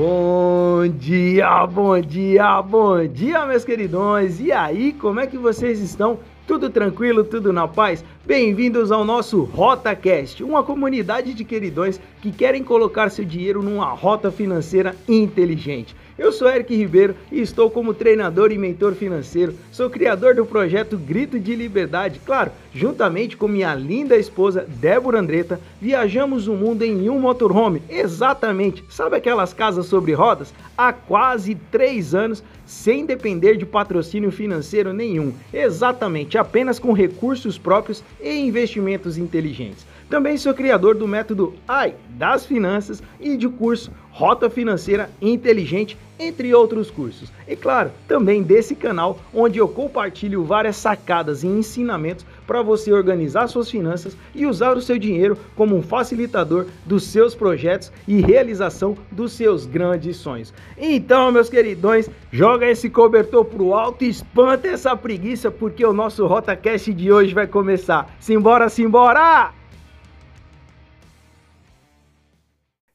Bom dia, bom dia, bom dia, meus queridões! E aí, como é que vocês estão? Tudo tranquilo, tudo na paz? Bem-vindos ao nosso RotaCast, uma comunidade de queridões que querem colocar seu dinheiro numa rota financeira inteligente. Eu sou Eric Ribeiro e estou como treinador e mentor financeiro. Sou criador do projeto Grito de Liberdade. Claro, juntamente com minha linda esposa Débora Andretta, viajamos o mundo em um motorhome. Exatamente, sabe aquelas casas sobre rodas? Há quase três anos, sem depender de patrocínio financeiro nenhum. Exatamente, apenas com recursos próprios e investimentos inteligentes. Também sou criador do método AI das finanças e de curso Rota Financeira Inteligente, entre outros cursos. E claro, também desse canal onde eu compartilho várias sacadas e ensinamentos para você organizar suas finanças e usar o seu dinheiro como um facilitador dos seus projetos e realização dos seus grandes sonhos. Então, meus queridões, joga esse cobertor pro alto e espanta essa preguiça porque o nosso RotaCast de hoje vai começar. Simbora, simbora!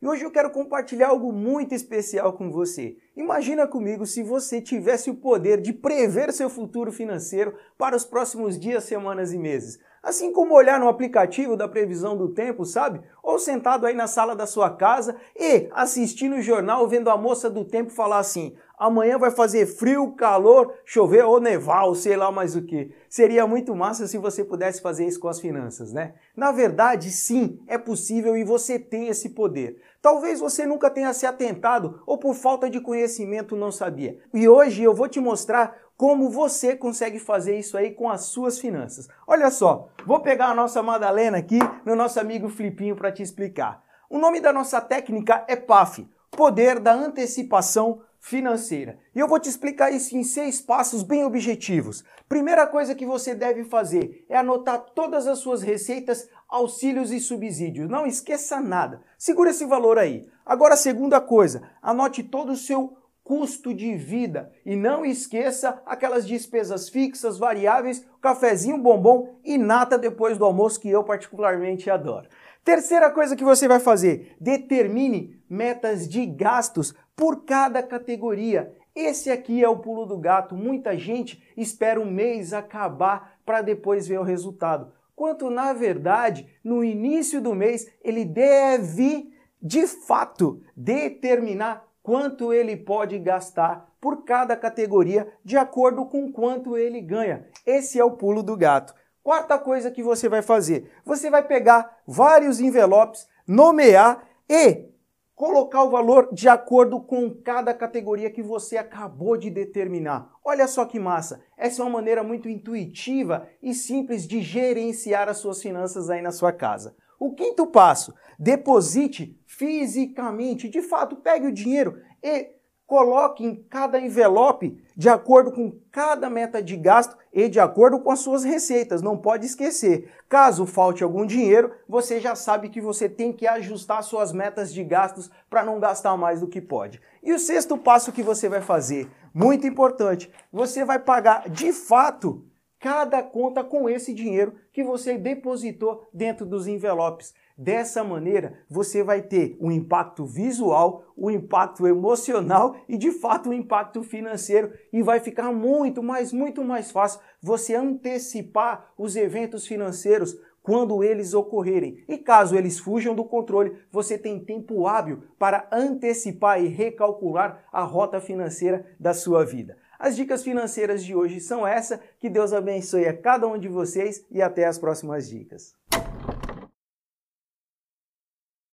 E hoje eu quero compartilhar algo muito especial com você. Imagina comigo se você tivesse o poder de prever seu futuro financeiro para os próximos dias, semanas e meses. Assim como olhar no aplicativo da previsão do tempo, sabe? Ou sentado aí na sala da sua casa e assistindo o jornal vendo a moça do tempo falar assim: amanhã vai fazer frio, calor, chover ou nevar, ou sei lá mais o que. Seria muito massa se você pudesse fazer isso com as finanças, né? Na verdade, sim, é possível e você tem esse poder. Talvez você nunca tenha se atentado ou por falta de conhecimento não sabia. E hoje eu vou te mostrar como você consegue fazer isso aí com as suas finanças. Olha só, vou pegar a nossa Madalena aqui, meu nosso amigo Flipinho, para te explicar. O nome da nossa técnica é PAF, Poder da Antecipação Financeira. E eu vou te explicar isso em seis passos bem objetivos. Primeira coisa que você deve fazer é anotar todas as suas receitas, auxílios e subsídios. Não esqueça nada. Segura esse valor aí. Agora, segunda coisa, anote todo o seu custo de vida. E não esqueça aquelas despesas fixas, variáveis, cafezinho, bombom e nata depois do almoço que eu particularmente adoro. Terceira coisa que você vai fazer, determine metas de gastos por cada categoria. Esse aqui é o pulo do gato. Muita gente espera um mês acabar para depois ver o resultado. Quanto na verdade, no início do mês, ele deve de fato determinar quanto ele pode gastar por cada categoria de acordo com quanto ele ganha. Esse é o pulo do gato. Quarta coisa que você vai fazer: você vai pegar vários envelopes, nomear e colocar o valor de acordo com cada categoria que você acabou de determinar. Olha só que massa! Essa é uma maneira muito intuitiva e simples de gerenciar as suas finanças aí na sua casa. O quinto passo: deposite fisicamente. De fato, pegue o dinheiro e coloque em cada envelope de acordo com cada meta de gasto e de acordo com as suas receitas. Não pode esquecer. Caso falte algum dinheiro, você já sabe que você tem que ajustar suas metas de gastos para não gastar mais do que pode. E o sexto passo que você vai fazer, muito importante, você vai pagar de fato cada conta com esse dinheiro que você depositou dentro dos envelopes. Dessa maneira, você vai ter um impacto visual, um impacto emocional e de fato um impacto financeiro e vai ficar muito, mais muito mais fácil você antecipar os eventos financeiros quando eles ocorrerem. E caso eles fujam do controle, você tem tempo hábil para antecipar e recalcular a rota financeira da sua vida. As dicas financeiras de hoje são essa. Que Deus abençoe a cada um de vocês e até as próximas dicas.